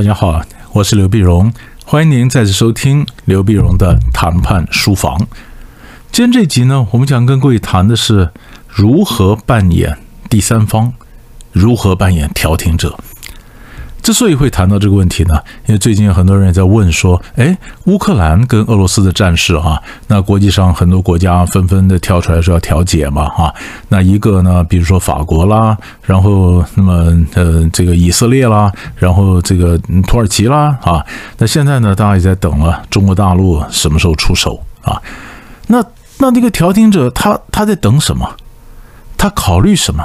大家好，我是刘碧荣，欢迎您再次收听刘碧荣的谈判书房。今天这集呢，我们想跟各位谈的是如何扮演第三方，如何扮演调停者。之所以会谈到这个问题呢，因为最近很多人也在问说，哎，乌克兰跟俄罗斯的战事啊，那国际上很多国家纷纷的跳出来说要调解嘛，哈，那一个呢，比如说法国啦，然后那么呃这个以色列啦，然后这个土耳其啦，啊，那现在呢，大家也在等了中国大陆什么时候出手啊？那那那个调停者他他在等什么？他考虑什么？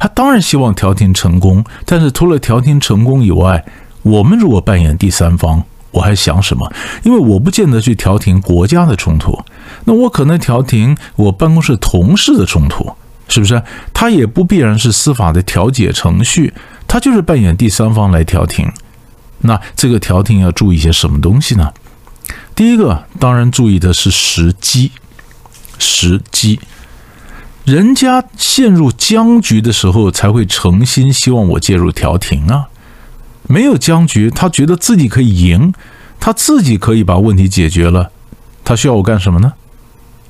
他当然希望调停成功，但是除了调停成功以外，我们如果扮演第三方，我还想什么？因为我不见得去调停国家的冲突，那我可能调停我办公室同事的冲突，是不是？他也不必然是司法的调解程序，他就是扮演第三方来调停。那这个调停要注意些什么东西呢？第一个，当然注意的是时机，时机。人家陷入僵局的时候，才会诚心希望我介入调停啊。没有僵局，他觉得自己可以赢，他自己可以把问题解决了，他需要我干什么呢？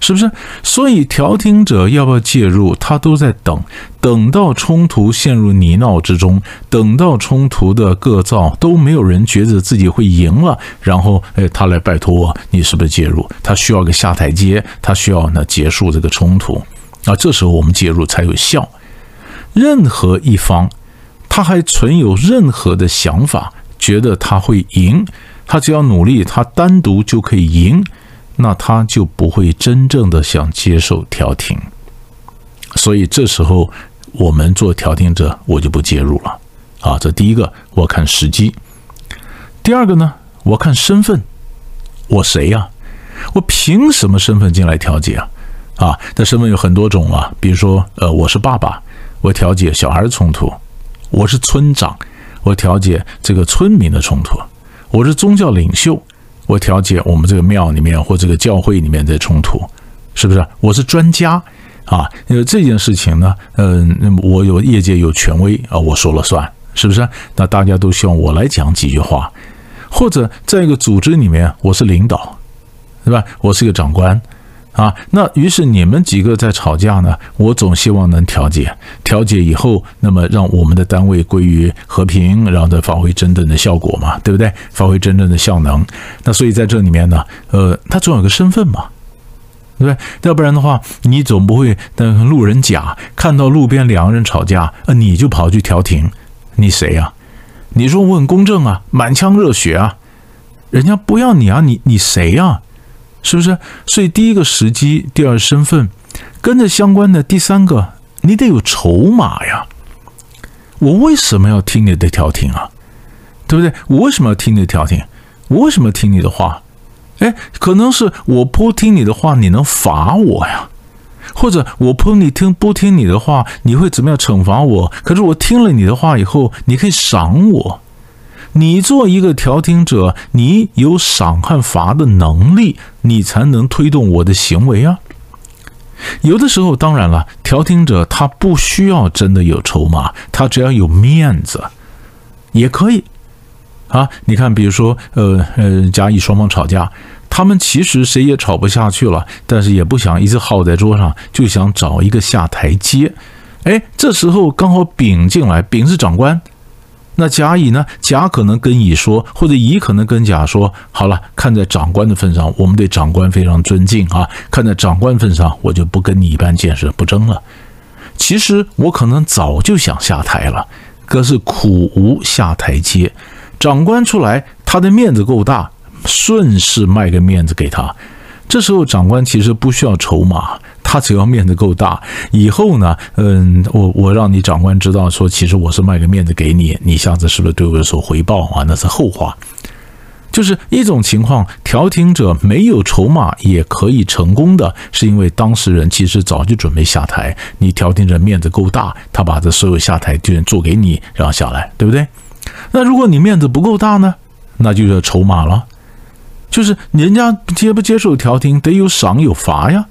是不是？所以调停者要不要介入，他都在等，等到冲突陷入泥淖之中，等到冲突的各造都没有人觉得自己会赢了，然后哎，他来拜托我，你是不是介入？他需要个下台阶，他需要呢结束这个冲突。啊，这时候我们介入才有效。任何一方，他还存有任何的想法，觉得他会赢，他只要努力，他单独就可以赢，那他就不会真正的想接受调停。所以这时候我们做调停者，我就不介入了。啊，这第一个，我看时机；第二个呢，我看身份，我谁呀？我凭什么身份进来调解啊？啊，那身份有很多种啊，比如说，呃，我是爸爸，我调解小孩的冲突；我是村长，我调解这个村民的冲突；我是宗教领袖，我调解我们这个庙里面或这个教会里面的冲突，是不是？我是专家啊，因为这件事情呢，嗯，我有业界有权威啊，我说了算，是不是？那大家都希望我来讲几句话，或者在一个组织里面，我是领导，对吧？我是一个长官。啊，那于是你们几个在吵架呢？我总希望能调解，调解以后，那么让我们的单位归于和平，然后再发挥真正的效果嘛，对不对？发挥真正的效能。那所以在这里面呢，呃，他总有个身份嘛，对不对？要不然的话，你总不会等路人甲看到路边两个人吵架，呃，你就跑去调停，你谁呀？你说我很公正啊，满腔热血啊，人家不要你啊，你你谁呀？是不是？所以第一个时机，第二身份，跟着相关的第三个，你得有筹码呀。我为什么要听你的调停啊？对不对？我为什么要听你的调停？我为什么要听你的话？哎，可能是我不听你的话，你能罚我呀？或者我不你听不听你的话，你会怎么样惩罚我？可是我听了你的话以后，你可以赏我。你做一个调停者，你有赏和罚的能力，你才能推动我的行为啊。有的时候，当然了，调停者他不需要真的有筹码，他只要有面子也可以啊。你看，比如说，呃呃，甲乙双方吵架，他们其实谁也吵不下去了，但是也不想一直耗在桌上，就想找一个下台阶。哎，这时候刚好丙进来，丙是长官。那甲乙呢？甲可能跟乙说，或者乙可能跟甲说：“好了，看在长官的份上，我们对长官非常尊敬啊。看在长官份上，我就不跟你一般见识，不争了。其实我可能早就想下台了，可是苦无下台阶。长官出来，他的面子够大，顺势卖个面子给他。这时候长官其实不需要筹码。”他只要面子够大，以后呢，嗯，我我让你长官知道，说其实我是卖个面子给你，你下次是不是对我有所回报啊？那是后话。就是一种情况，调停者没有筹码也可以成功的，是因为当事人其实早就准备下台，你调停者面子够大，他把这所有下台券做给你，然后下来，对不对？那如果你面子不够大呢？那就叫筹码了，就是人家接不接受调停，得有赏有罚呀。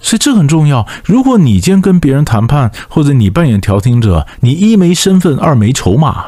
所以这很重要。如果你今天跟别人谈判，或者你扮演调停者，你一没身份，二没筹码，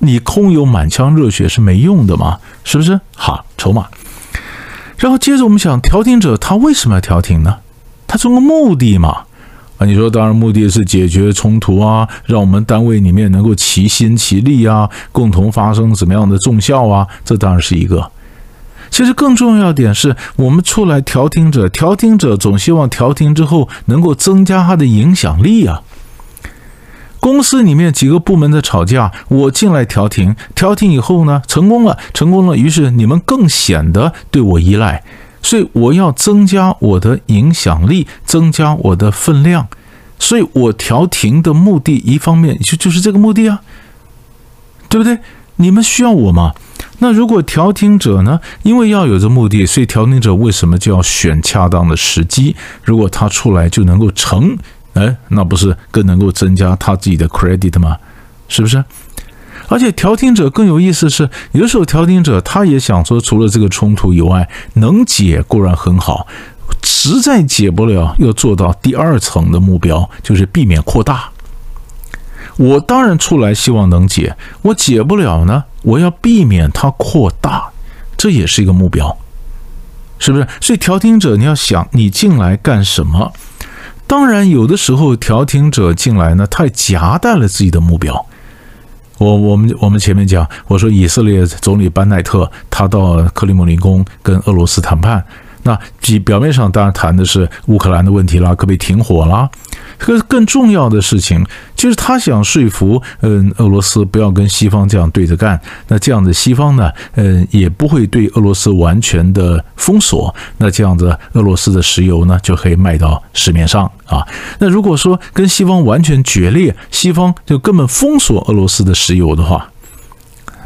你空有满腔热血是没用的嘛，是不是？好，筹码。然后接着我们想，调停者他为什么要调停呢？他这个目的嘛，啊，你说当然目的是解决冲突啊，让我们单位里面能够齐心齐力啊，共同发生怎么样的重效啊，这当然是一个。其实更重要点是我们出来调停者，调停者总希望调停之后能够增加他的影响力啊。公司里面几个部门在吵架，我进来调停，调停以后呢，成功了，成功了，于是你们更显得对我依赖，所以我要增加我的影响力，增加我的分量，所以我调停的目的，一方面就就是这个目的啊，对不对？你们需要我吗？那如果调停者呢？因为要有这目的，所以调停者为什么就要选恰当的时机？如果他出来就能够成。哎，那不是更能够增加他自己的 credit 吗？是不是？而且调停者更有意思是，有时候调停者他也想说，除了这个冲突以外，能解固然很好，实在解不了，要做到第二层的目标，就是避免扩大。我当然出来希望能解，我解不了呢，我要避免它扩大，这也是一个目标，是不是？所以调停者你要想，你进来干什么？当然，有的时候调停者进来呢，他也夹带了自己的目标。我我们我们前面讲，我说以色列总理班奈特他到克里姆林宫跟俄罗斯谈判。那表面上当然谈的是乌克兰的问题啦，可不可以停火啦？可更重要的事情就是他想说服嗯俄罗斯不要跟西方这样对着干。那这样子西方呢，嗯也不会对俄罗斯完全的封锁。那这样子俄罗斯的石油呢就可以卖到市面上啊。那如果说跟西方完全决裂，西方就根本封锁俄罗斯的石油的话。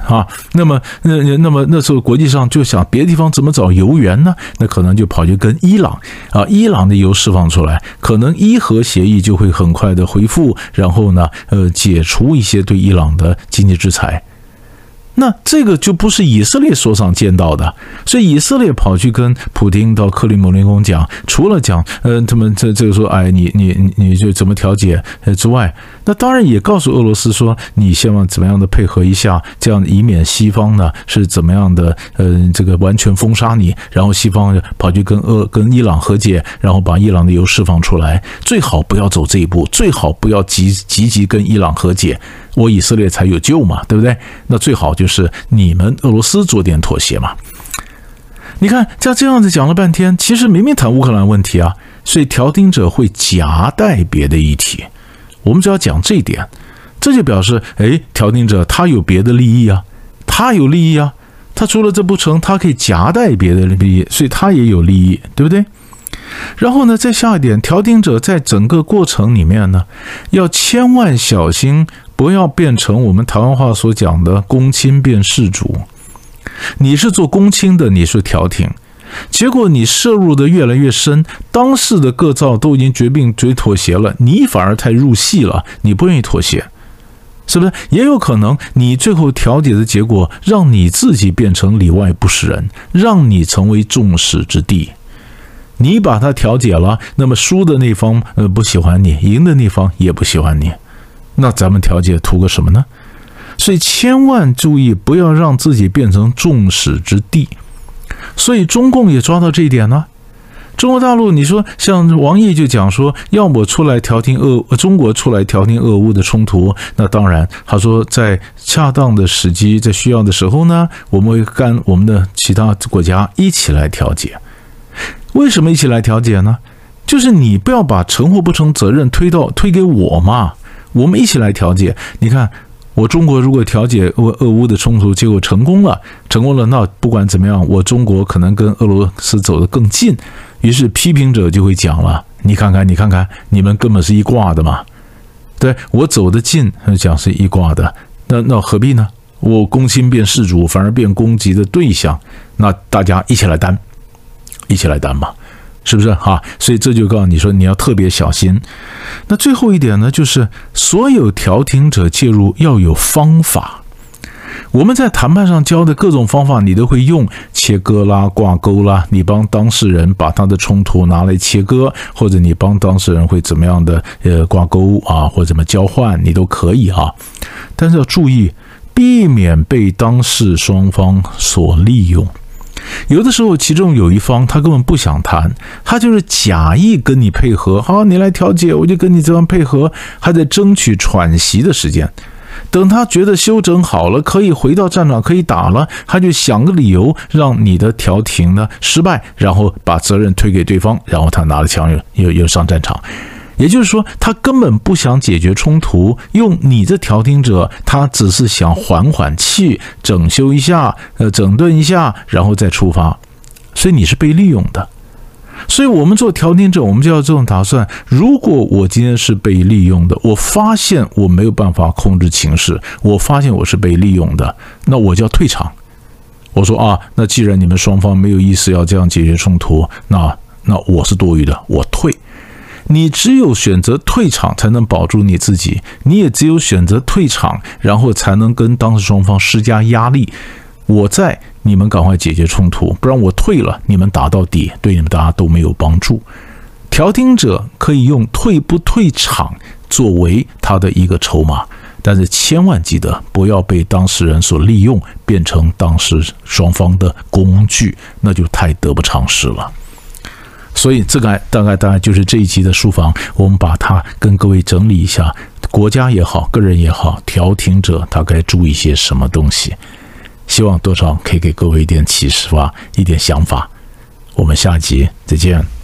啊，那么那那么那时候国际上就想别的地方怎么找油源呢？那可能就跑去跟伊朗啊，伊朗的油释放出来，可能伊核协议就会很快的恢复，然后呢，呃，解除一些对伊朗的经济制裁。那这个就不是以色列所想见到的，所以以色列跑去跟普京到克里姆林宫讲，除了讲，呃，他们这这个说，哎，你你你就怎么调解呃之外，那当然也告诉俄罗斯说，你希望怎么样的配合一下，这样以免西方呢是怎么样的，呃，这个完全封杀你，然后西方跑去跟俄跟伊朗和解，然后把伊朗的油释放出来，最好不要走这一步，最好不要急急急跟伊朗和解。我以色列才有救嘛，对不对？那最好就就是你们俄罗斯做点妥协嘛。你看，像这样子讲了半天，其实明明谈乌克兰问题啊，所以调停者会夹带别的议题。我们只要讲这一点，这就表示，哎，调停者他有别的利益啊，他有利益啊，他除了这不成，他可以夹带别的利益，所以他也有利益，对不对？然后呢，再下一点，调停者在整个过程里面呢，要千万小心。不要变成我们台湾话所讲的“公亲变世主”。你是做公亲的，你是调停，结果你涉入的越来越深，当事的各造都已经决定、决妥协了，你反而太入戏了，你不愿意妥协，是不是？也有可能你最后调解的结果，让你自己变成里外不是人，让你成为众矢之的。你把它调解了，那么输的那方呃不喜欢你，赢的那方也不喜欢你。那咱们调解图个什么呢？所以千万注意，不要让自己变成众矢之的。所以中共也抓到这一点呢。中国大陆，你说像王毅就讲说，要么出来调停俄，中国出来调停俄乌的冲突。那当然，他说在恰当的时机，在需要的时候呢，我们会跟我们的其他国家一起来调解。为什么一起来调解呢？就是你不要把成或不成责任推到推给我嘛。我们一起来调解。你看，我中国如果调解俄俄乌的冲突，结果成功了，成功了，那不管怎么样，我中国可能跟俄罗斯走得更近。于是批评者就会讲了：“你看看，你看看，你们根本是一挂的嘛。”对我走得近，讲是一挂的，那那何必呢？我攻心变事主，反而变攻击的对象。那大家一起来担，一起来担嘛。是不是哈？所以这就告诉你说，你要特别小心。那最后一点呢，就是所有调停者介入要有方法。我们在谈判上教的各种方法，你都会用切割啦、挂钩啦。你帮当事人把他的冲突拿来切割，或者你帮当事人会怎么样的呃挂钩啊，或者怎么交换，你都可以啊。但是要注意，避免被当事双方所利用。有的时候，其中有一方他根本不想谈，他就是假意跟你配合。好，你来调解，我就跟你这样配合，还在争取喘息的时间。等他觉得休整好了，可以回到战场，可以打了，他就想个理由让你的调停呢失败，然后把责任推给对方，然后他拿了枪又又又上战场。也就是说，他根本不想解决冲突，用你这调停者，他只是想缓缓气，整修一下，呃，整顿一下，然后再出发。所以你是被利用的。所以我们做调停者，我们就要这种打算：如果我今天是被利用的，我发现我没有办法控制情势，我发现我是被利用的，那我就要退场。我说啊，那既然你们双方没有意思要这样解决冲突，那那我是多余的，我退。你只有选择退场，才能保住你自己；你也只有选择退场，然后才能跟当事双方施加压力。我在，你们赶快解决冲突，不然我退了，你们打到底，对你们大家都没有帮助。调停者可以用退不退场作为他的一个筹码，但是千万记得不要被当事人所利用，变成当事双方的工具，那就太得不偿失了。所以这个大概大概就是这一集的书房，我们把它跟各位整理一下，国家也好，个人也好，调停者他该注意些什么东西，希望多少可以给各位一点启示吧，一点想法。我们下集再见。